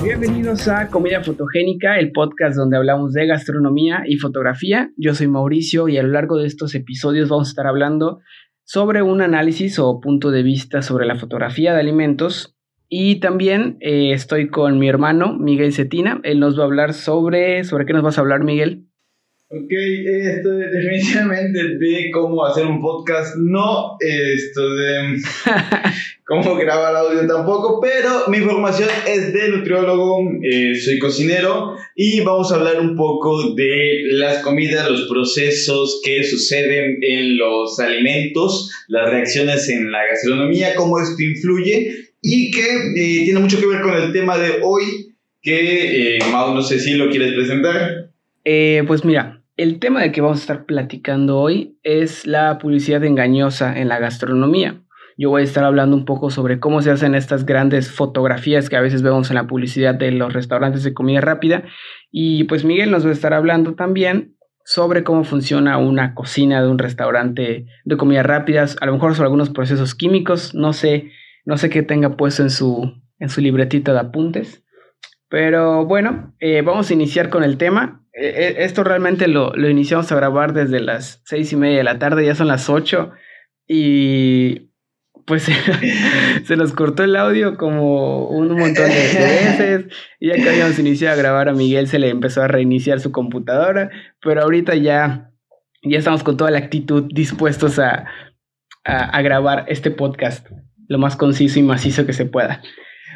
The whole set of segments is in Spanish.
Bienvenidos a Comida Fotogénica, el podcast donde hablamos de gastronomía y fotografía. Yo soy Mauricio y a lo largo de estos episodios vamos a estar hablando sobre un análisis o punto de vista sobre la fotografía de alimentos. Y también eh, estoy con mi hermano Miguel Cetina. Él nos va a hablar sobre... ¿Sobre qué nos vas a hablar, Miguel? Ok, esto definitivamente de cómo hacer un podcast, no esto de cómo grabar audio tampoco, pero mi formación es de nutriólogo, eh, soy cocinero y vamos a hablar un poco de las comidas, los procesos que suceden en los alimentos, las reacciones en la gastronomía, cómo esto influye y que eh, tiene mucho que ver con el tema de hoy, que eh, Mau, no sé si lo quieres presentar. Eh, pues mira, el tema del que vamos a estar platicando hoy es la publicidad engañosa en la gastronomía. Yo voy a estar hablando un poco sobre cómo se hacen estas grandes fotografías que a veces vemos en la publicidad de los restaurantes de comida rápida. Y pues Miguel nos va a estar hablando también sobre cómo funciona una cocina de un restaurante de comida rápida, a lo mejor sobre algunos procesos químicos, no sé, no sé qué tenga puesto en su, en su libretita de apuntes. Pero bueno, eh, vamos a iniciar con el tema. Eh, eh, esto realmente lo, lo, iniciamos a grabar desde las seis y media de la tarde, ya son las ocho y pues se nos cortó el audio como un montón de veces y ya que habíamos iniciado a grabar a Miguel se le empezó a reiniciar su computadora, pero ahorita ya, ya estamos con toda la actitud dispuestos a, a grabar este podcast lo más conciso y macizo que se pueda.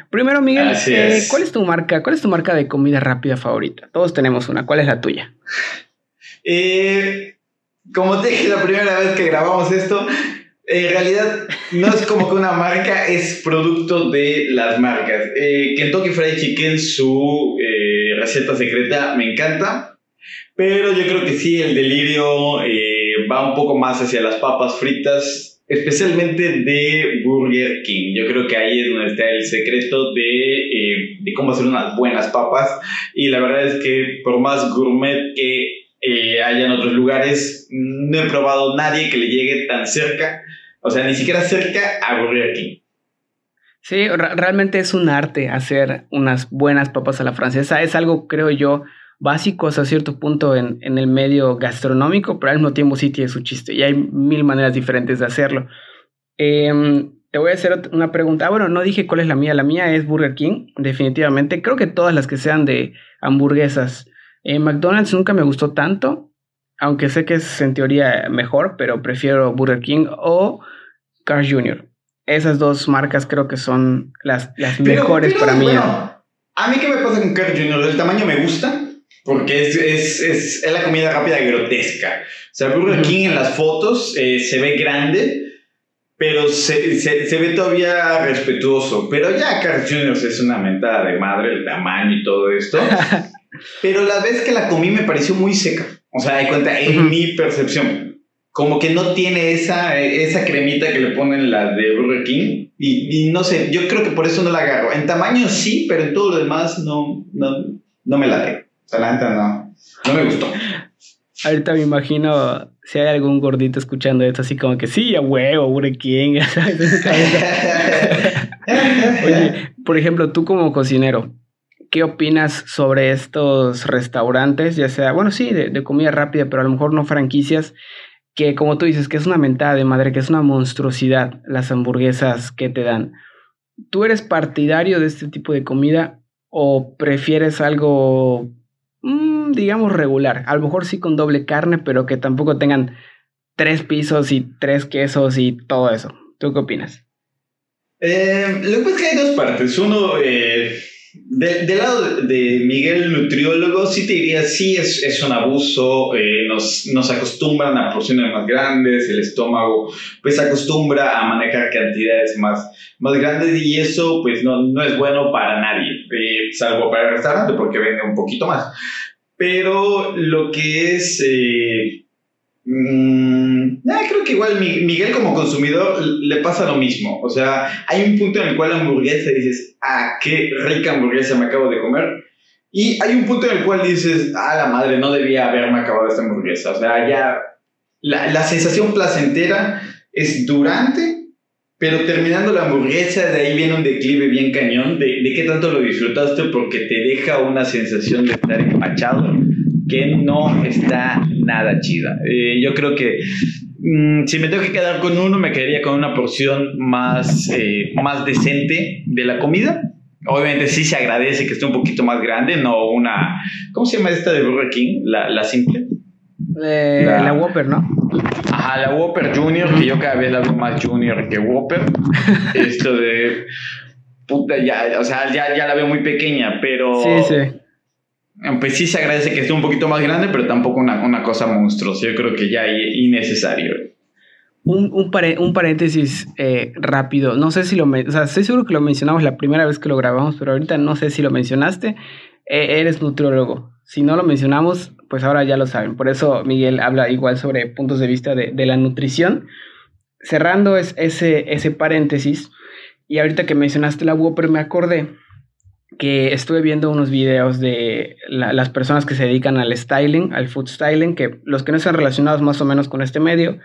Primero, Miguel, eh, ¿cuál es tu marca? ¿Cuál es tu marca de comida rápida favorita? Todos tenemos una. ¿Cuál es la tuya? Eh, como te dije la primera vez que grabamos esto, en realidad no es como que una marca, es producto de las marcas. Eh, Kentucky Fried Chicken, su receta secreta, me encanta. Pero yo creo que sí, el delirio va un poco más hacia las papas fritas especialmente de Burger King. Yo creo que ahí es donde está el secreto de, eh, de, cómo hacer unas buenas papas. Y la verdad es que por más gourmet que eh, haya en otros lugares, no he probado nadie que le llegue tan cerca, o sea, ni siquiera cerca a Burger King. Sí, realmente es un arte hacer unas buenas papas a la francesa. Es algo, creo yo, básicos a cierto punto en, en, el medio gastronómico, pero al mismo tiempo sí tiene su chiste y hay mil maneras diferentes de hacerlo. Eh, te voy a hacer una pregunta. Ah, bueno, no dije cuál es la mía. La mía es Burger King, definitivamente. Creo que todas las que sean de hamburguesas. Eh, McDonald's nunca me gustó tanto, aunque sé que es en teoría mejor, pero prefiero Burger King o Carl Jr. Esas dos marcas creo que son las, las mejores para mí. a mí qué me pasa con Carl Jr. El tamaño me gusta, porque es, es, es, es, la comida rápida grotesca. O sea, Burger King en las fotos eh, se ve grande, pero se, se, se, ve todavía respetuoso. Pero ya Carl Jr. es una mentada de madre, el tamaño y todo esto. pero la vez que la comí me pareció muy seca. O sea, hay cuenta, en mi percepción. Como que no tiene esa, esa cremita que le ponen la de Burger King. Y, y no sé, yo creo que por eso no la agarro. En tamaño sí, pero en todo lo demás no, no, no me la tengo. O no. No me gustó. Ahorita me imagino si hay algún gordito escuchando esto, así como que sí, a huevo, Burger. Oye, por ejemplo, tú como cocinero, ¿qué opinas sobre estos restaurantes? Ya sea, bueno, sí, de, de, comida rápida, pero a lo mejor no franquicias, que como tú dices, que es una mentada de madre, que es una monstruosidad las hamburguesas que te dan. ¿Tú eres partidario de este tipo de comida o prefieres algo digamos, regular. A lo mejor sí con doble carne, pero que tampoco tengan tres pisos y tres quesos y todo eso. ¿Tú qué opinas? Eh, lo que pasa es que hay dos partes. Uno, eh, de, del lado de Miguel, nutriólogo, sí te diría, sí es, es un abuso, eh, nos, nos acostumbran a porciones más grandes, el estómago pues acostumbra a manejar cantidades más, más grandes y eso pues no, no es bueno para nadie, salvo para el restaurante porque vende un poquito más. Pero lo que es... Eh, Mm, creo que igual Miguel como consumidor le pasa lo mismo. O sea, hay un punto en el cual la hamburguesa dices, ah, qué rica hamburguesa me acabo de comer. Y hay un punto en el cual dices, ah, la madre, no debía haberme acabado esta hamburguesa. O sea, ya la, la sensación placentera es durante, pero terminando la hamburguesa, de ahí viene un declive bien cañón de, de qué tanto lo disfrutaste porque te deja una sensación de estar empachado que no está nada chida. Eh, yo creo que mm, si me tengo que quedar con uno, me quedaría con una porción más, eh, más decente de la comida. Obviamente sí se agradece que esté un poquito más grande, no una... ¿Cómo se llama esta de Burger King? La, la simple. Eh, la, la, Whopper, ¿no? Ajá, la Whopper Junior, que yo cada vez la veo más Junior que Whopper. Esto de... Puta, ya, o sea, ya, ya la veo muy pequeña, pero... Sí, sí pues sí se agradece que esté un poquito más grande, pero tampoco una, una cosa monstruosa. Yo creo que ya es innecesario. Un, un, un paréntesis eh, rápido. No sé si lo... O sea, estoy seguro que lo mencionamos la primera vez que lo grabamos, pero ahorita no sé si lo mencionaste. Eh, eres nutriólogo. Si no lo mencionamos, pues ahora ya lo saben. Por eso Miguel habla igual sobre puntos de vista de, la nutrición. Cerrando es, ese, ese paréntesis, y ahorita que mencionaste la Whopper me acordé que estuve viendo unos videos de las personas que se dedican al styling, al food styling, que los que no están relacionados más o menos con este medio,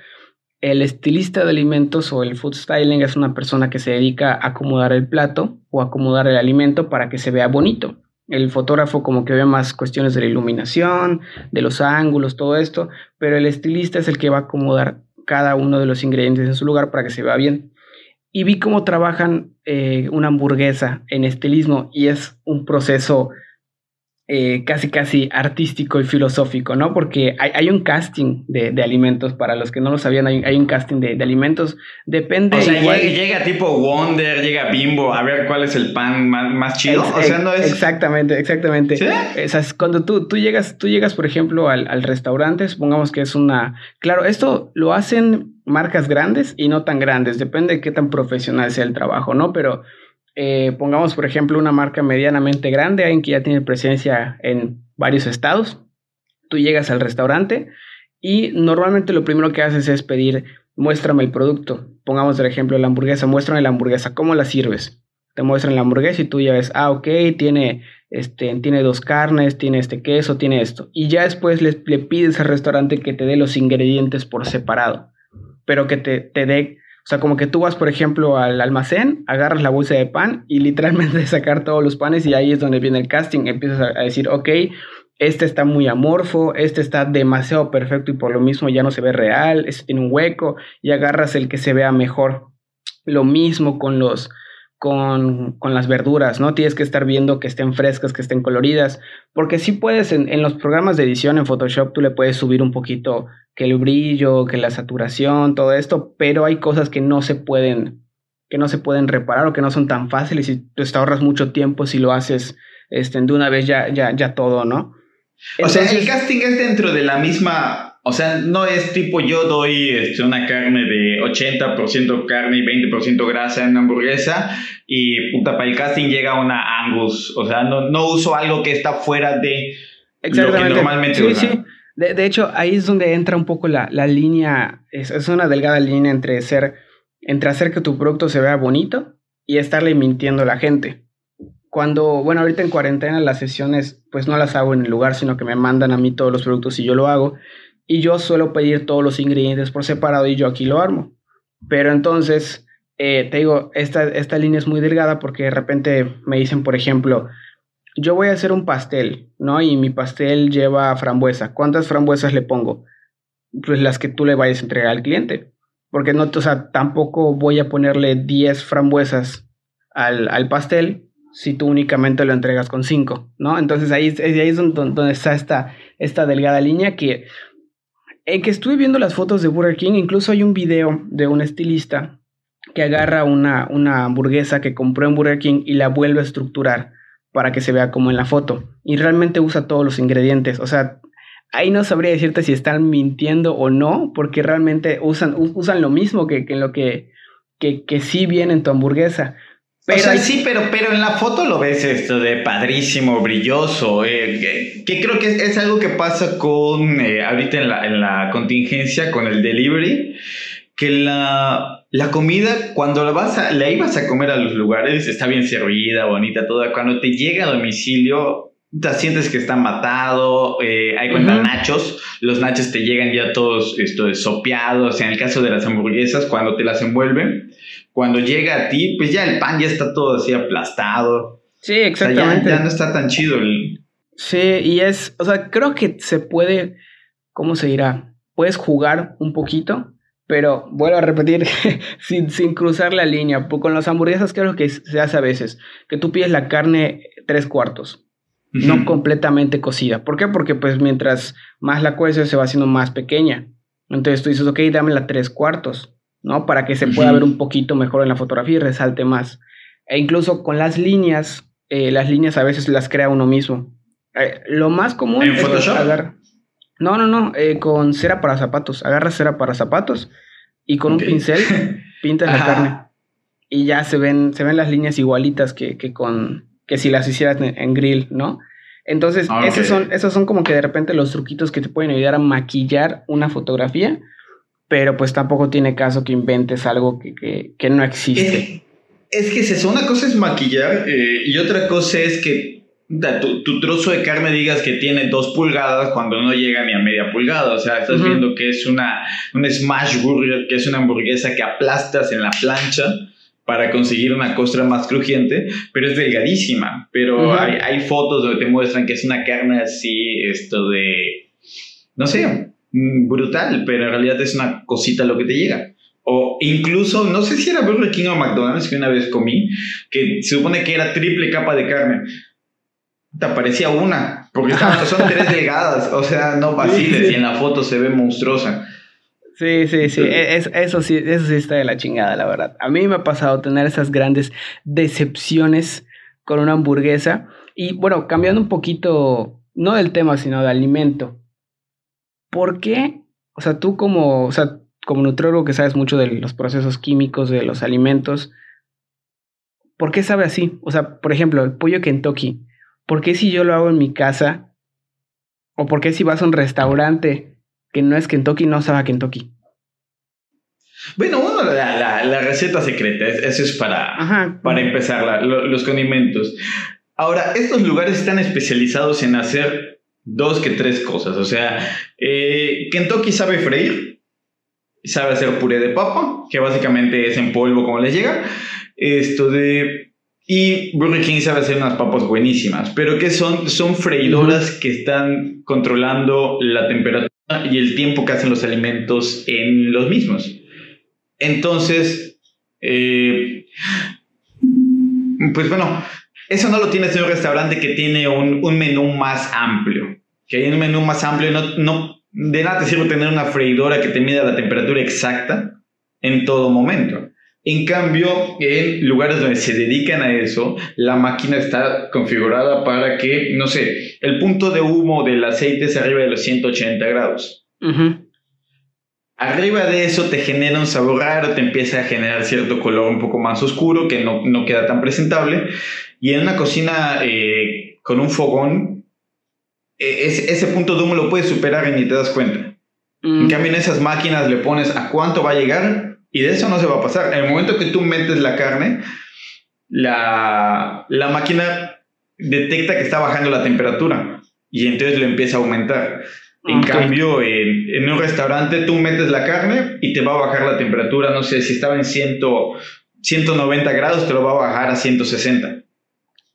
el estilista de alimentos o el food styling es una persona que se dedica a acomodar el plato o acomodar el alimento para que se vea bonito. El fotógrafo como que ve más cuestiones de la iluminación, de los ángulos, todo esto, pero el estilista es el que va a acomodar cada uno de los ingredientes en su lugar para que se vea bien. Y vi cómo trabajan eh, una hamburguesa en estilismo y es un proceso eh, casi casi artístico y filosófico, ¿no? Porque hay, hay un casting de, de, alimentos, para los que no lo sabían, hay, hay un casting de, de, alimentos, depende... O sea, igual... llega, llega, tipo Wonder, llega Bimbo, a ver cuál es el pan más, más chido, o sea, no es... Exactamente, exactamente. ¿Sí? O sea, cuando tú, tú, llegas, tú llegas, por ejemplo, al, al restaurante, supongamos que es una... Claro, esto lo hacen marcas grandes y no tan grandes, depende de qué tan profesional sea el trabajo, ¿no? Pero eh, pongamos, por ejemplo, una marca medianamente grande, alguien que ya tiene presencia en varios estados. Tú llegas al restaurante y normalmente lo primero que haces es pedir, muéstrame el producto. Pongamos el ejemplo la hamburguesa, muéstrame la hamburguesa, ¿cómo la sirves? Te muestran la hamburguesa y tú ya ves, ah, ok, tiene, este, tiene dos carnes, tiene este queso, tiene esto. Y ya después le, le pides al restaurante que te dé los ingredientes por separado, pero que te, te dé o sea, como que tú vas, por ejemplo, al almacén, agarras la bolsa de pan y literalmente sacar todos los panes y ahí es donde viene el casting. Empiezas a decir, ok, este está muy amorfo, este está demasiado perfecto y por lo mismo ya no se ve real, este tiene un hueco y agarras el que se vea mejor. Lo mismo con los, con, con, las verduras, ¿no? Tienes que estar viendo que estén frescas, que estén coloridas, porque sí puedes, en, en, los programas de edición en Photoshop, tú le puedes subir un poquito que el brillo, que la saturación, todo esto, pero hay cosas que no se pueden, que no se pueden reparar o que no son tan fáciles y tú te ahorras mucho tiempo si lo haces este, de una vez ya, ya, ya todo, ¿no? Entonces, o sea, el casting es dentro de la misma o sea, no es tipo yo doy este, una carne de 80% carne y 20% grasa en una hamburguesa y puta, para el casting llega una Angus. O sea, no, no uso algo que está fuera de lo que normalmente sí, usa. Sí. De, hecho, ahí es donde entra un poco la, la línea, es, es, una delgada línea entre ser, entre hacer que tu producto se vea bonito y estarle mintiendo a la gente. Cuando, bueno, ahorita en cuarentena las sesiones, pues no las hago en el lugar, sino que me mandan a mí todos los productos y yo lo hago y yo suelo pedir todos los ingredientes por separado y yo aquí lo armo. Pero entonces, eh, te digo, esta, esta línea es muy delgada porque de repente me dicen, por ejemplo, yo voy a hacer un pastel, ¿no? Y mi pastel lleva frambuesa. ¿Cuántas frambuesas le pongo? Pues las que tú le vayas a entregar al cliente. Porque no, o sea, tampoco voy a ponerle 10 frambuesas al, al pastel si tú únicamente lo entregas con 5, ¿no? Entonces ahí, ahí es donde, está esta, esta delgada línea que en que estuve viendo las fotos de Burger King, incluso hay un video de un estilista que agarra una, una hamburguesa que compró en Burger King y la vuelve a estructurar para que se vea como en la foto. Y realmente usa todos los ingredientes. O sea, ahí no sabría decirte si están mintiendo o no, porque realmente usan, usan lo mismo que, que lo que, que, que sí viene en tu hamburguesa. Pero, o sea, sí, pero, pero en la foto lo ves esto de padrísimo, brilloso, eh, que, que, creo que es, es, algo que pasa con, eh, ahorita en la, en la, contingencia, con el delivery, que la, la comida, cuando la, vas a, la ibas a comer a los lugares, está bien servida, bonita, toda, cuando te llega a domicilio, te sientes que está matado, eh, hay cuenta nachos, los nachos te llegan ya todos esto, sopeados, en el caso de las hamburguesas, cuando te las envuelven, cuando llega a ti, pues ya el pan ya está todo así aplastado. Sí, exactamente. ya, no está tan chido. El... Sí, y es, o sea, creo que se puede, ¿cómo se dirá? Puedes jugar un poquito, pero vuelvo a repetir, sin, sin cruzar la línea. Con las hamburguesas creo que se hace a veces, que tú pides la carne tres cuartos no completamente cocida. ¿Por qué? Porque pues mientras más la cueces se va haciendo más pequeña. Entonces tú dices, ok, dámela tres cuartos, ¿no? Para que se pueda ver un poquito mejor en la fotografía y resalte más. E incluso con las líneas, eh, las líneas a veces las crea uno mismo. Eh, lo más común ¿En es Photoshop? No, no, no, eh, con cera para zapatos. Agarras cera para zapatos y con un pincel pintas la carne. Y ya se ven, se ven las líneas igualitas que, que con, que si las hicieras en, grill, ¿no? Entonces, ah, esos, son, esos son como que de repente los truquitos que te pueden ayudar a maquillar una fotografía, pero pues tampoco tiene caso que inventes algo que, no existe. Es, que es eso, una cosa es maquillar eh, y otra cosa es que tu, trozo de carne digas que tiene dos pulgadas cuando no llega ni a media pulgada. O sea, estás viendo que es una, un smash burger, que es una hamburguesa que aplastas en la plancha para conseguir una costra más crujiente, pero es delgadísima. Pero hay, hay, fotos donde te muestran que es una carne así, esto de, no sé, mm, brutal, pero en realidad es una cosita lo que te llega. O incluso, no sé si era Burger King o McDonald's que una vez comí, que se supone que era triple capa de carne. Te aparecía una, porque son tres delgadas, o sea, no vaciles, y en la foto se ve monstruosa. Sí, sí, sí. E, eso sí, eso sí está de la chingada, la verdad. A mí me ha pasado tener esas grandes decepciones con una hamburguesa. Y bueno, cambiando un poquito, no del tema, sino de alimento. ¿Por qué? O sea, tú como, o sea, como nutriólogo que sabes mucho de los procesos químicos de los alimentos, ¿por qué sabe así? O sea, por ejemplo, el pollo Kentucky. ¿Por qué si yo lo hago en mi casa? ¿O por qué si vas a un restaurante que no es Kentucky, no sabe a Kentucky. Bueno, uno, la, receta secreta, eso es para, para empezar, los condimentos. Ahora, estos lugares están especializados en hacer dos que tres cosas. O sea, eh, Kentucky sabe freír, sabe hacer puré de papa, que básicamente es en polvo como les llega. Esto de. Y Burger King sabe hacer unas papas buenísimas, pero que son, son freidoras que están controlando la temperatura y el tiempo que hacen los alimentos en los mismos. Entonces, eh, pues bueno, eso no lo tienes en un restaurante que tiene un, menú más amplio. Que hay un menú más amplio, no, no, de nada te sirve tener una freidora que te mida la temperatura exacta en todo momento. En cambio, en lugares donde se dedican a eso, la máquina está configurada para que, no sé, el punto de humo del aceite es arriba de los 180 grados. Arriba de eso te genera un sabor raro, te empieza a generar cierto color un poco más oscuro que no, queda tan presentable. Y en una cocina eh, con un fogón, e, ese, punto de humo lo puedes superar y ni te das cuenta. En cambio, en esas máquinas le pones a cuánto va a llegar y de eso no se va a pasar. En el momento que tú metes la carne, la, la máquina detecta que está bajando la temperatura y entonces lo empieza a aumentar. En cambio, en, un restaurante tú metes la carne y te va a bajar la temperatura, no sé, si estaba en 100, 190 grados, te lo va a bajar a 160.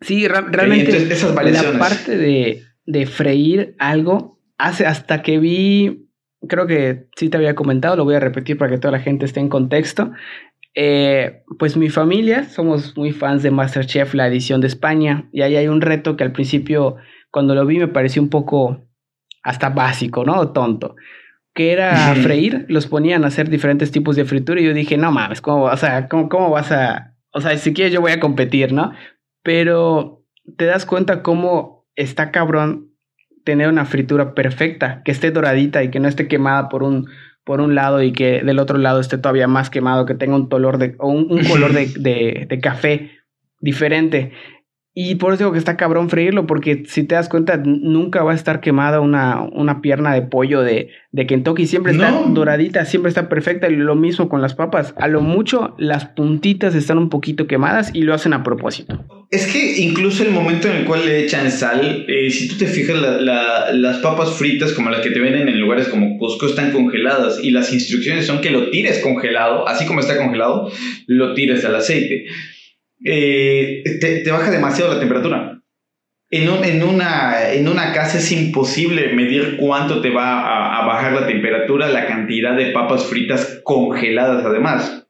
Sí, realmente esas la parte de, de freír algo, hace hasta que vi creo que sí te había comentado, lo voy a repetir para que toda la gente esté en contexto. Eh, pues mi familia, somos muy fans de Masterchef, la edición de España, y ahí hay un reto que al principio, cuando lo vi, me pareció un poco hasta básico, ¿no? Tonto. Que era freír, los ponían a hacer diferentes tipos de fritura, y yo dije, no mames, ¿cómo, o sea, ¿cómo, cómo vas a.? O sea, si quieres, yo voy a competir, ¿no? Pero te das cuenta cómo está cabrón tener una fritura perfecta, que esté doradita y que no esté quemada por un, por un lado y que del otro lado esté todavía más quemado, que tenga un, color de, o un, color de, de, café diferente. Y por eso digo que está cabrón freírlo, porque si te das cuenta, nunca va a estar quemada una, una pierna de pollo de, de Kentucky. Siempre está doradita, siempre está perfecta. Y lo mismo con las papas. A lo mucho, las puntitas están un poquito quemadas y lo hacen a propósito. Es que incluso el momento en el cual le echan sal, eh, si tú te fijas, las papas fritas como las que te venden en lugares como Costco están congeladas y las instrucciones son que lo tires congelado, así como está congelado, lo tires al aceite. Eh, te, baja demasiado la temperatura. En una casa es imposible medir cuánto te va a bajar la temperatura, la cantidad de papas fritas congeladas además.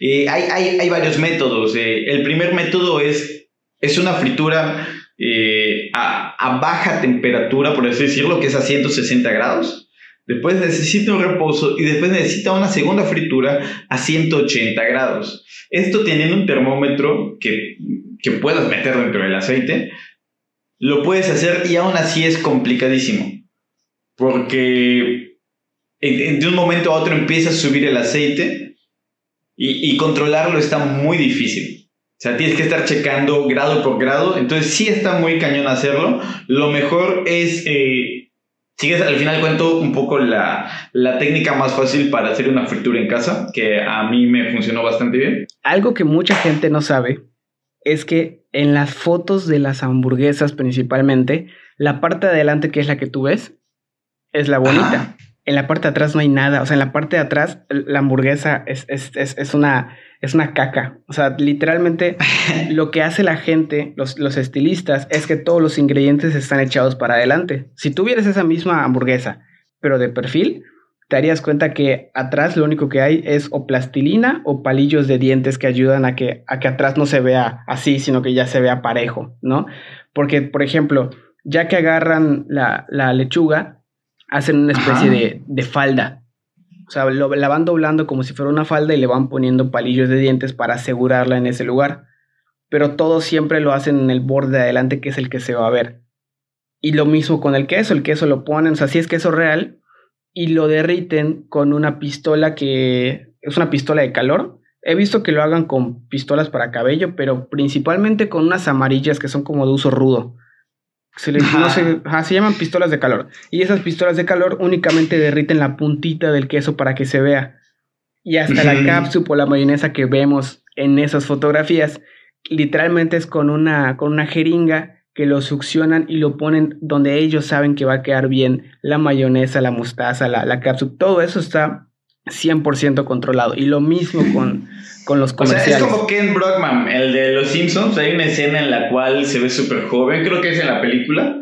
Eh, hay, varios métodos. Eh, el primer método es, es una fritura eh, a, baja temperatura, por así decirlo, que es a 160 grados. Después necesita un reposo y después necesita una segunda fritura a 180 grados. Esto teniendo un termómetro que, que puedas meter dentro del aceite, lo puedes hacer y aún así es complicadísimo. Porque de un momento a otro empieza a subir el aceite y, controlarlo está muy difícil. O sea, tienes que estar checando grado por grado. Entonces, sí está muy cañón hacerlo. Lo mejor es. Eh, sigues al final cuento un poco la, la, técnica más fácil para hacer una fritura en casa, que a mí me funcionó bastante bien. Algo que mucha gente no sabe es que en las fotos de las hamburguesas principalmente, la parte de adelante, que es la que tú ves, es la bonita en la parte de atrás no hay nada. O sea, en la parte de atrás la hamburguesa es, es, una, es una caca. O sea, literalmente lo que hace la gente, los, los, estilistas, es que todos los ingredientes están echados para adelante. Si tuvieras esa misma hamburguesa, pero de perfil, te darías cuenta que atrás lo único que hay es o plastilina o palillos de dientes que ayudan a que, a que atrás no se vea así, sino que ya se vea parejo, ¿no? Porque, por ejemplo, ya que agarran la, la lechuga, hacen una especie de, falda. O sea, la van doblando como si fuera una falda y le van poniendo palillos de dientes para asegurarla en ese lugar. Pero todo siempre lo hacen en el borde de adelante, que es el que se va a ver. Y lo mismo con el queso, el queso lo ponen, o sea, si es queso real, y lo derriten con una pistola que es una pistola de calor. He visto que lo hagan con pistolas para cabello, pero principalmente con unas amarillas que son como de uso rudo. Se, se, llaman pistolas de calor. Y esas pistolas de calor únicamente derriten la puntita del queso para que se vea. Y hasta la cápsula o la mayonesa que vemos en esas fotografías, literalmente es con una, con una jeringa que lo succionan y lo ponen donde ellos saben que va a quedar bien la mayonesa, la mostaza, la, la cápsula. Todo eso está 100% controlado. Y lo mismo con, con los comerciales. O sea, es como Ken Brockman, el de Los Simpsons. Hay una escena en la cual se ve súper joven, creo que es en la película.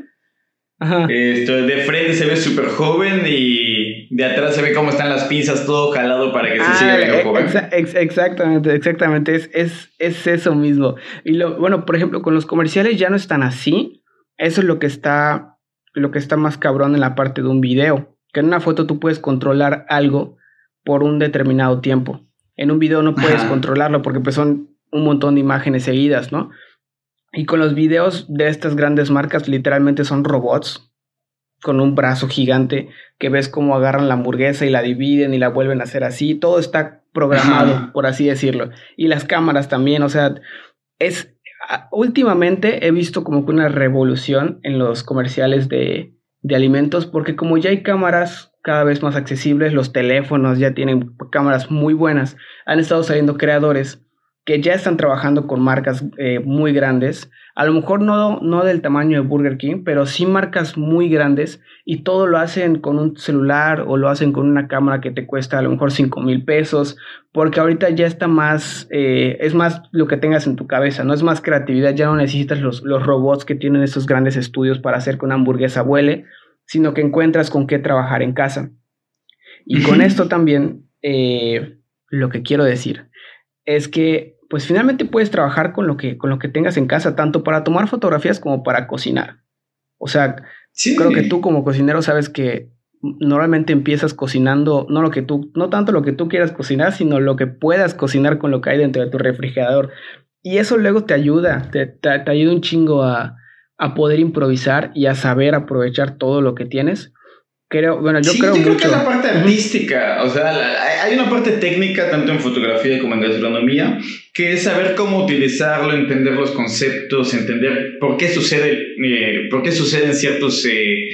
Ajá. Esto, de frente se ve súper joven y de atrás se ve cómo están las pinzas todo jalado para que se siga viendo ah, joven. exactamente, exactamente. Es, es, es eso mismo. Y lo, bueno, por ejemplo, con los comerciales ya no están así. Eso es lo que está, lo que está más cabrón en la parte de un video. Que en una foto tú puedes controlar algo por un determinado tiempo. En un video no puedes controlarlo porque pues son un montón de imágenes seguidas, ¿no? Y con los videos de estas grandes marcas literalmente son robots con un brazo gigante que ves cómo agarran la hamburguesa y la dividen y la vuelven a hacer así. Todo está programado, por así decirlo. Y las cámaras también, o sea, es... Últimamente he visto como que una revolución en los comerciales de, de alimentos porque como ya hay cámaras cada vez más accesibles, los teléfonos ya tienen cámaras muy buenas, han estado saliendo creadores que ya están trabajando con marcas eh, muy grandes, a lo mejor no, no del tamaño de Burger King, pero sí marcas muy grandes y todo lo hacen con un celular o lo hacen con una cámara que te cuesta a lo mejor 5 mil pesos, porque ahorita ya está más, eh, es más lo que tengas en tu cabeza, no es más creatividad, ya no necesitas los, los robots que tienen esos grandes estudios para hacer que una hamburguesa vuele, sino que encuentras con qué trabajar en casa. Y con esto también eh, lo que quiero decir es que pues finalmente puedes trabajar con lo que, con lo que tengas en casa, tanto para tomar fotografías como para cocinar. O sea, creo que tú como cocinero sabes que normalmente empiezas cocinando no lo que tú, no tanto lo que tú quieras cocinar, sino lo que puedas cocinar con lo que hay dentro de tu refrigerador. Y eso luego te ayuda, te ayuda un chingo a, a poder improvisar y a saber aprovechar todo lo que tienes. Creo, bueno, yo creo, creo que es la parte artística, o sea, hay una parte técnica tanto en fotografía como en gastronomía, que es saber cómo utilizarlo, entender los conceptos, entender por qué sucede, eh, por qué suceden ciertos eh,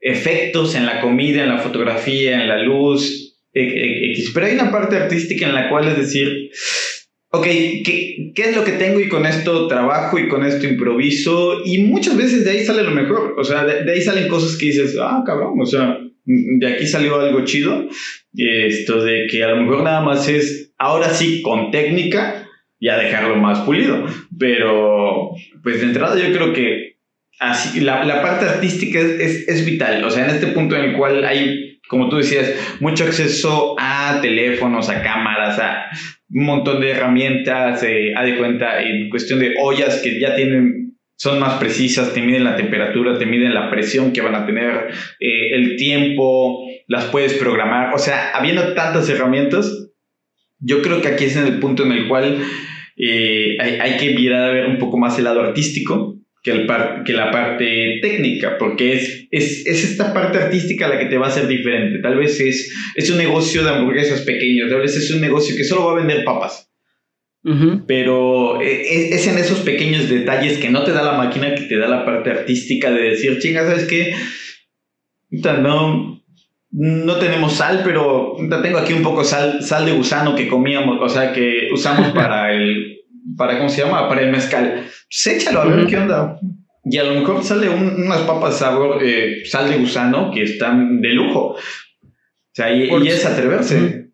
efectos en la comida, en la fotografía, en la luz, X. Pero hay una parte artística en la cual es decir, ok, ¿qué, ¿qué, es lo que tengo y con esto trabajo y con esto improviso? Y muchas veces de ahí sale lo mejor, o sea, de, ahí salen cosas que dices, ah, cabrón, o sea, de aquí salió algo chido, esto de que a lo mejor nada más es, ahora sí, con técnica, ya dejarlo más pulido, pero pues de entrada yo creo que así, la, la parte artística es, es, vital, o sea, en este punto en el cual hay como tú decías, mucho acceso a teléfonos, a cámaras, a un montón de herramientas, eh, a de cuenta, en cuestión de ollas que ya tienen, son más precisas, te miden la temperatura, te miden la presión que van a tener, eh, el tiempo, las puedes programar, o sea, habiendo tantas herramientas, yo creo que aquí es en el punto en el cual eh, hay, hay, que mirar a ver un poco más el lado artístico que, el que la parte técnica, porque es, es, es, esta parte artística la que te va a hacer diferente. Tal vez es, es un negocio de hamburguesas pequeño, tal vez es un negocio que solo va a vender papas. Pero e, e, es, en esos pequeños detalles que no te da la máquina, que te da la parte artística de decir, chinga, ¿sabes qué? No, no tenemos sal, pero tengo aquí un poco sal, sal de gusano que comíamos, o sea, que usamos para el, para, ¿cómo se llama? Para el mezcal. Pues échalo a ver qué onda. Y a lo mejor sale unas papas sabor, eh, sal de gusano que están de lujo. O sea, y, es atreverse.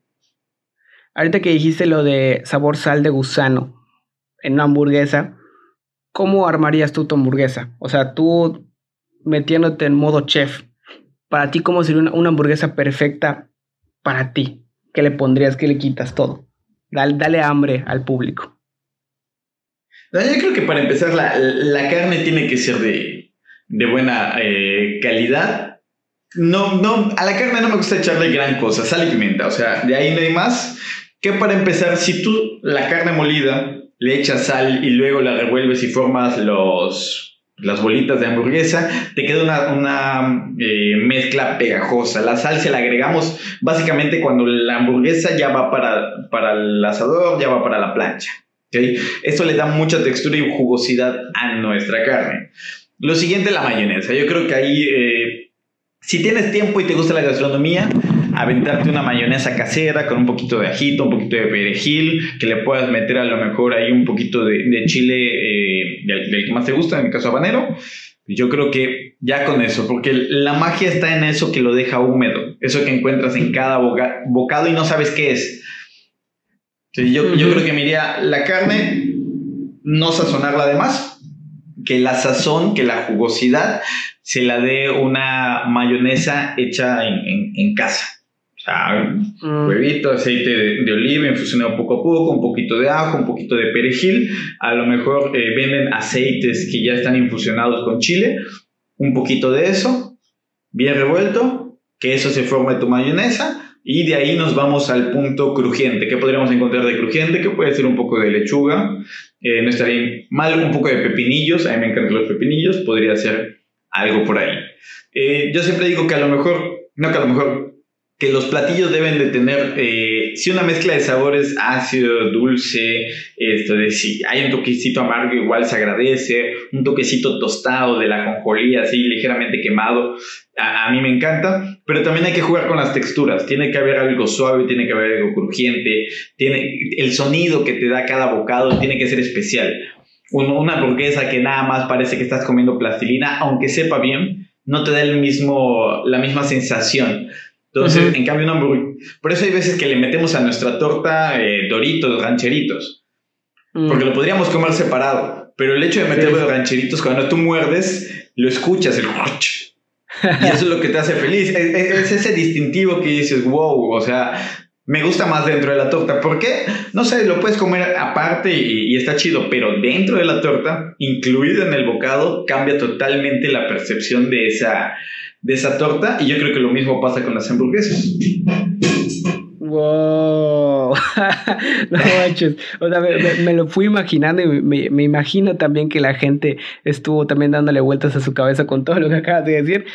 Ahorita que dijiste lo de sabor sal de gusano en una hamburguesa, ¿cómo armarías tú tu hamburguesa? O sea, tú metiéndote en modo chef, para ti, ¿cómo sería una, hamburguesa perfecta para ti? ¿Qué le pondrías? ¿Qué le quitas todo? dale hambre al público. Yo creo que para empezar la, la carne tiene que ser de, de buena eh, calidad. No, no, a la carne no me gusta echarle gran cosa, sal y pimienta, o sea, de ahí no hay más. Que para empezar, si tú la carne molida le echas sal y luego la revuelves y formas los, las bolitas de hamburguesa, te queda una, una eh, mezcla pegajosa. La sal se la agregamos básicamente cuando la hamburguesa ya va para, para el asador, ya va para la plancha. Esto le da mucha textura y jugosidad a nuestra carne. Lo siguiente, la mayonesa. Yo creo que ahí, eh, si tienes tiempo y te gusta la gastronomía, aventarte una mayonesa casera con un poquito de ajito, un poquito de perejil, que le puedas meter a lo mejor ahí un poquito de, chile eh, del, que más te gusta, en mi caso habanero. Yo creo que ya con eso, porque la magia está en eso que lo deja húmedo, eso que encuentras en cada bocado y no sabes qué es yo, yo creo que me iría la carne, no sazonarla de más, que la sazón, que la jugosidad se la dé una mayonesa hecha en, en, casa. O sea, mm. huevito, aceite de, oliva infusionado poco a poco, un poquito de ajo, un poquito de perejil. A lo mejor eh, venden aceites que ya están infusionados con chile. Un poquito de eso, bien revuelto, que eso se forme tu mayonesa y de ahí nos vamos al punto crujiente. ¿Qué podríamos encontrar de crujiente? Que puede ser un poco de lechuga. Eh, no estaría mal un poco de pepinillos. A mí me encantan los pepinillos. Podría ser algo por ahí. Eh, yo siempre digo que a lo mejor, no que a lo mejor, que los platillos deben de tener, eh, si una mezcla de sabores ácido, dulce, esto de si hay un toquecito amargo igual se agradece, un toquecito tostado de la conjolía así ligeramente quemado, a, mí me encanta, pero también hay que jugar con las texturas. Tiene que haber algo suave, tiene que haber algo crujiente, tiene, el sonido que te da cada bocado tiene que ser especial. una hamburguesa que nada más parece que estás comiendo plastilina, aunque sepa bien, no te da el mismo, la misma sensación. Entonces, en cambio, una hamburguesa. Por eso hay veces que le metemos a nuestra torta eh, doritos, rancheritos. Mm. Porque lo podríamos comer separado. Pero el hecho de meterle los rancheritos, cuando tú muerdes, lo escuchas, el y eso es lo que te hace feliz. Es, ese distintivo que dices, wow, o sea, me gusta más dentro de la torta. ¿Por qué? No sé, lo puedes comer aparte y, está chido, pero dentro de la torta, incluido en el bocado, cambia totalmente la percepción de esa, de esa torta. Y yo creo que lo mismo pasa con las hamburguesas. Wow, no manches. O sea, me, lo fui imaginando y me, me, imagino también que la gente estuvo también dándole vueltas a su cabeza con todo lo que acabas de decir.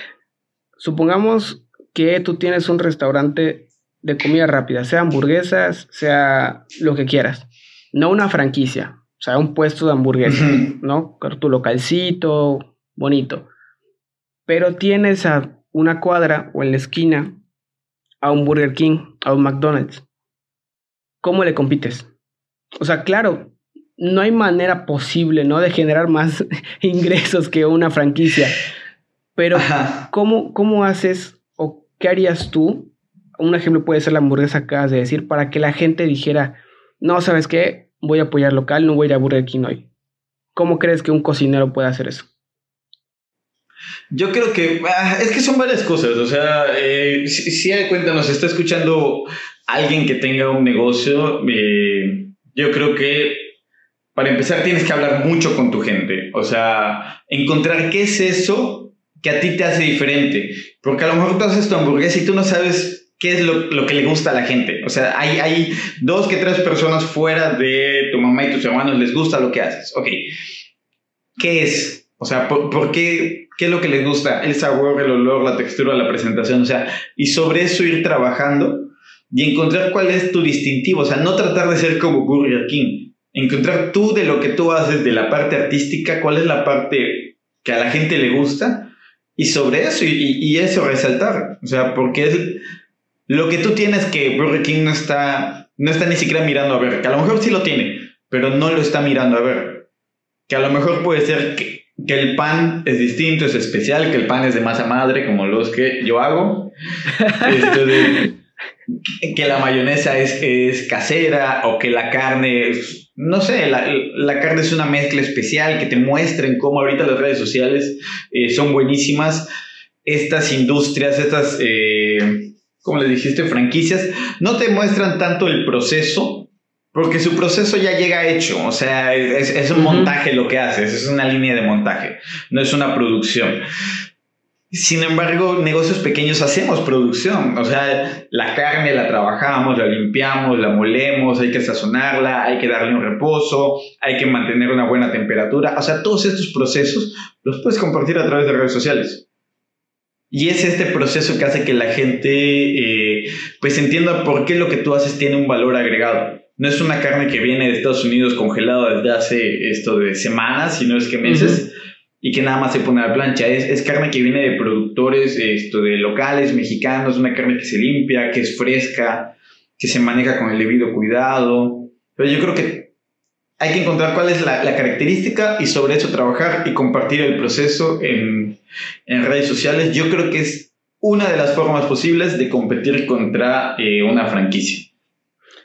Supongamos que tú tienes un restaurante de comida rápida, sea hamburguesas, sea lo que quieras, no una franquicia, o sea, un puesto de hamburguesas, ¿no? Tu localcito, bonito. Pero tienes a una cuadra o en la esquina a un Burger King, a un McDonald's. ¿Cómo le compites? o sea, claro, no hay manera posible, ¿no? De generar más ingresos que una franquicia. Pero, ¿cómo, ¿cómo haces o qué harías tú? Un ejemplo puede ser la hamburguesa que acabas de decir, para que la gente dijera, no, ¿sabes qué? Voy a apoyar local, no voy a ir a Burger King hoy. ¿Cómo crees que un cocinero puede hacer eso? Yo creo que ah, es que son varias cosas. O sea, eh, si, si cuenta nos está escuchando alguien que tenga un negocio, eh, yo creo que para empezar tienes que hablar mucho con tu gente. O sea, encontrar qué es eso que a ti te hace diferente. Porque a lo mejor tú haces tu hamburguesa y tú no sabes qué es lo, lo, que le gusta a la gente. O sea, hay, hay dos que tres personas fuera de tu mamá y tus hermanos les gusta lo que haces. Ok, ¿qué es? O sea, ¿por, ¿por, qué? ¿Qué es lo que les gusta? El sabor, el olor, la textura, la presentación. O sea, y sobre eso ir trabajando y encontrar cuál es tu distintivo. O sea, no tratar de ser como Burger King. Encontrar tú de lo que tú haces, de la parte artística, cuál es la parte que a la gente le gusta y sobre eso y, y eso resaltar. O sea, porque es lo que tú tienes que Burger King no está, no está ni siquiera mirando a ver. Que a lo mejor sí lo tiene, pero no lo está mirando a ver. Que a lo mejor puede ser que, que el pan es distinto, es especial, que el pan es de masa madre, como los que yo hago. Que la mayonesa es, es, casera o que la carne, no sé, la, la, carne es una mezcla especial, que te muestren cómo ahorita las redes sociales eh, son buenísimas. Estas industrias, estas, eh, como le dijiste, franquicias, no te muestran tanto el proceso, porque su proceso ya llega hecho, o sea, es, es un uh -huh. montaje lo que haces, es una línea de montaje, no es una producción. Sin embargo, negocios pequeños hacemos producción, o sea, la carne la trabajamos, la limpiamos, la molemos, hay que sazonarla, hay que darle un reposo, hay que mantener una buena temperatura, o sea, todos estos procesos los puedes compartir a través de redes sociales. Y es este proceso que hace que la gente eh, pues entienda por qué lo que tú haces tiene un valor agregado. No es una carne que viene de Estados Unidos congelada desde hace esto de semanas, sino es que meses. Uh -huh y que nada más se pone a la plancha. Es, es, carne que viene de productores esto, de locales mexicanos, una carne que se limpia, que es fresca, que se maneja con el debido cuidado. Pero yo creo que hay que encontrar cuál es la, la característica y sobre eso trabajar y compartir el proceso en, en, redes sociales. Yo creo que es una de las formas posibles de competir contra eh, una franquicia.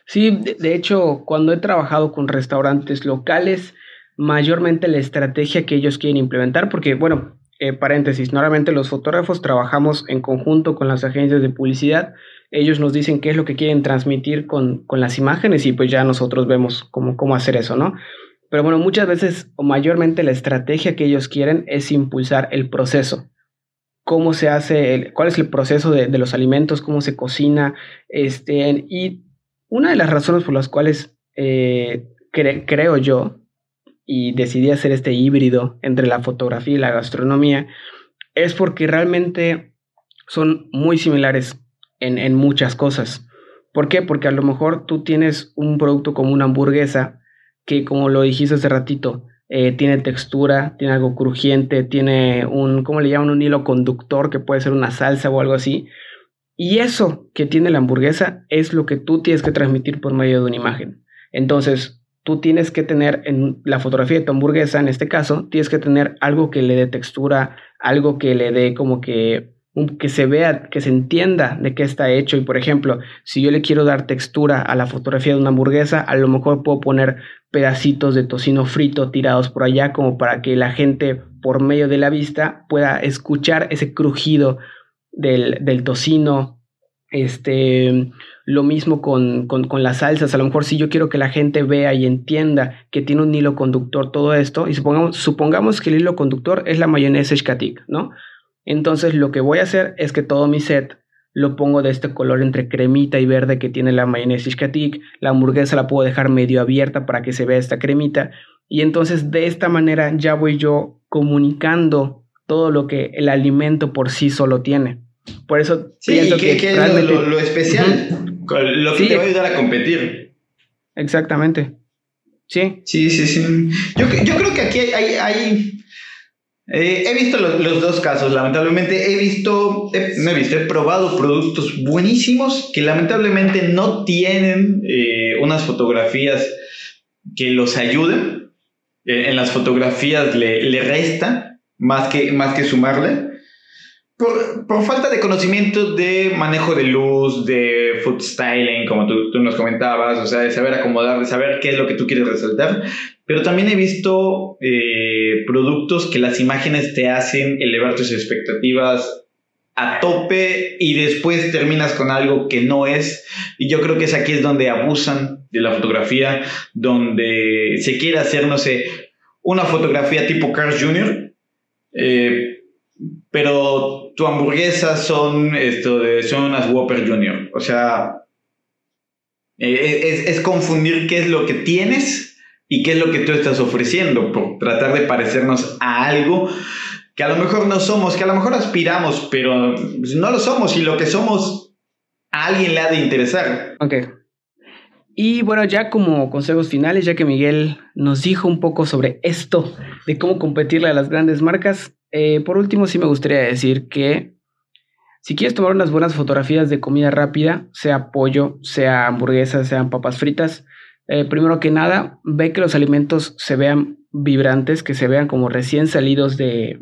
Sí, de, hecho, cuando he trabajado con restaurantes locales, mayormente la estrategia que ellos quieren implementar, porque, bueno, eh, paréntesis, normalmente los fotógrafos trabajamos en conjunto con las agencias de publicidad, ellos nos dicen qué es lo que quieren transmitir con, con las imágenes y pues ya nosotros vemos cómo, cómo hacer eso, ¿no? Pero bueno, muchas veces o mayormente la estrategia que ellos quieren es impulsar el proceso. Cómo se hace, el, cuál es el proceso de, de, los alimentos, cómo se cocina. Este, y una de las razones por las cuales eh, cre creo yo y decidí hacer este híbrido entre la fotografía y la gastronomía es porque realmente son muy similares en, en, muchas cosas. ¿Por qué? Porque a lo mejor tú tienes un producto como una hamburguesa que, como lo dijiste hace ratito, eh, tiene textura, tiene algo crujiente, tiene un, ¿cómo le llaman? Un hilo conductor que puede ser una salsa o algo así. Y eso que tiene la hamburguesa es lo que tú tienes que transmitir por medio de una imagen. Entonces, tú tienes que tener en la fotografía de tu hamburguesa, en este caso, tienes que tener algo que le dé textura, algo que le dé como que, que se vea, que se entienda de qué está hecho. Y por ejemplo, si yo le quiero dar textura a la fotografía de una hamburguesa, a lo mejor puedo poner pedacitos de tocino frito tirados por allá como para que la gente por medio de la vista pueda escuchar ese crujido del, del tocino, este, lo mismo con, con, con, las salsas. A lo mejor si yo quiero que la gente vea y entienda que tiene un hilo conductor todo esto, y supongamos, supongamos que el hilo conductor es la mayonesa Shkatik, ¿no? Entonces lo que voy a hacer es que todo mi set lo pongo de este color entre cremita y verde que tiene la mayonesa Shkatik. La hamburguesa la puedo dejar medio abierta para que se vea esta cremita. Y entonces de esta manera ya voy yo comunicando todo lo que el alimento por sí solo tiene. Por eso sí, pienso que, que realmente... lo, lo, especial, uh -huh. lo que sí. te va a ayudar a competir. Exactamente. Sí. Sí, sí, sí. Yo, yo creo que aquí hay... hay, hay eh, he visto los, los, dos casos, lamentablemente. He visto, he, no he visto, he probado productos buenísimos que lamentablemente no tienen eh, unas fotografías que los ayuden. Eh, en las fotografías le, le resta más que, más que sumarle. Por, por, falta de conocimiento de manejo de luz, de food styling, como tú, tú, nos comentabas, o sea, de saber acomodar, de saber qué es lo que tú quieres resaltar. Pero también he visto eh, productos que las imágenes te hacen elevar tus expectativas a tope y después terminas con algo que no es. Y yo creo que es aquí es donde abusan de la fotografía, donde se quiere hacer, no sé, una fotografía tipo Cars Jr., eh, pero tu hamburguesa son, esto de, son unas Whopper Jr. O sea, eh, es, es confundir qué es lo que tienes y qué es lo que tú estás ofreciendo por tratar de parecernos a algo que a lo mejor no somos, que a lo mejor aspiramos, pero no lo somos y lo que somos a alguien le ha de interesar. Ok. Y bueno, ya como consejos finales, ya que Miguel nos dijo un poco sobre esto, de cómo competirle a las grandes marcas, eh, por último sí me gustaría decir que si quieres tomar unas buenas fotografías de comida rápida, sea pollo, sea hamburguesas, sean papas fritas, eh, primero que nada, ve que los alimentos se vean vibrantes, que se vean como recién salidos de,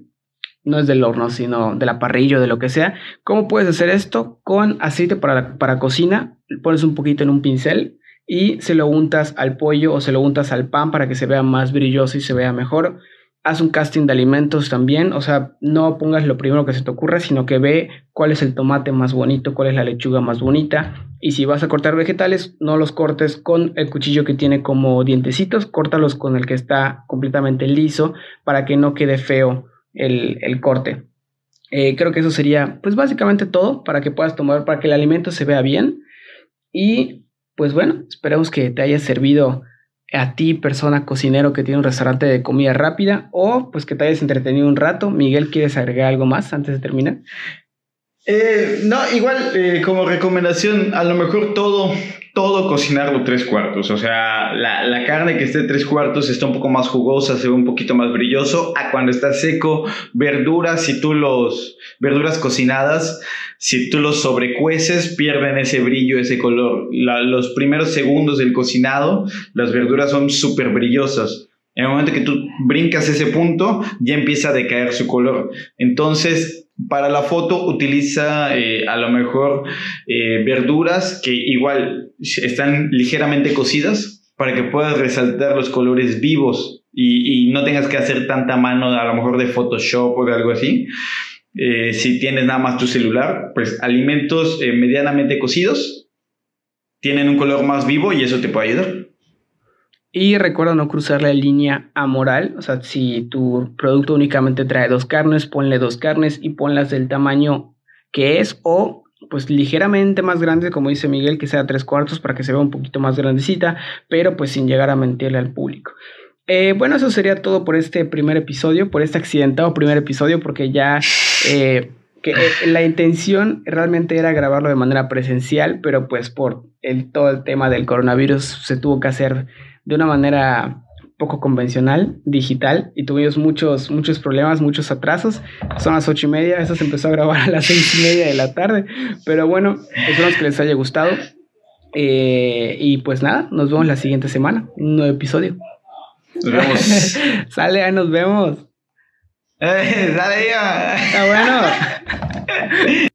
no es del horno, sino de la parrilla o de lo que sea. ¿Cómo puedes hacer esto? Con aceite para, para cocina, pones un poquito en un pincel y se lo untas al pollo o se lo untas al pan para que se vea más brilloso y se vea mejor. Haz un casting de alimentos también, o sea, no pongas lo primero que se te ocurra, sino que ve cuál es el tomate más bonito, cuál es la lechuga más bonita. Y si vas a cortar vegetales, no los cortes con el cuchillo que tiene como dientecitos, córtalos con el que está completamente liso para que no quede feo el, corte. Eh, creo que eso sería, pues básicamente todo para que puedas tomar, para que el alimento se vea bien. Y pues bueno, esperemos que te haya servido a ti, persona cocinero que tiene un restaurante de comida rápida, o pues que te hayas entretenido un rato. Miguel, ¿quieres agregar algo más antes de terminar? Eh, no, igual eh, como recomendación, a lo mejor todo, todo cocinarlo tres cuartos. O sea, la, la, carne que esté tres cuartos está un poco más jugosa, se ve un poquito más brilloso. A cuando está seco, verduras, si tú los, verduras cocinadas, si tú los sobrecueces, pierden ese brillo, ese color. Los primeros segundos del cocinado, las verduras son súper brillosas. En el momento que tú brincas ese punto, ya empieza a decaer su color. Entonces, para la foto utiliza eh, a lo mejor eh, verduras que igual están ligeramente cocidas para que puedas resaltar los colores vivos y, no tengas que hacer tanta mano a lo mejor de Photoshop o de algo así. Eh, si tienes nada más tu celular, pues alimentos medianamente cocidos tienen un color más vivo y eso te puede ayudar. Y recuerda no cruzar la línea amoral, o sea, si tu producto únicamente trae dos carnes, ponle dos carnes y ponlas del tamaño que es o pues ligeramente más grande, como dice Miguel, que sea tres cuartos para que se vea un poquito más grandecita, pero pues sin llegar a mentirle al público. Eh, bueno, eso sería todo por este primer episodio, por este accidentado primer episodio, porque ya eh, que eh, la intención realmente era grabarlo de manera presencial, pero pues por el, todo el tema del coronavirus se tuvo que hacer de una manera poco convencional, digital, y tuvimos muchos, muchos problemas, muchos atrasos. Son las ocho y media, eso se empezó a grabar a las seis y media de la tarde, pero bueno, espero que les haya gustado. Eh, y pues nada, nos vemos la siguiente semana, un nuevo episodio. Nos vemos. Sale, ahí nos vemos. Eh, dale ya. Está bueno.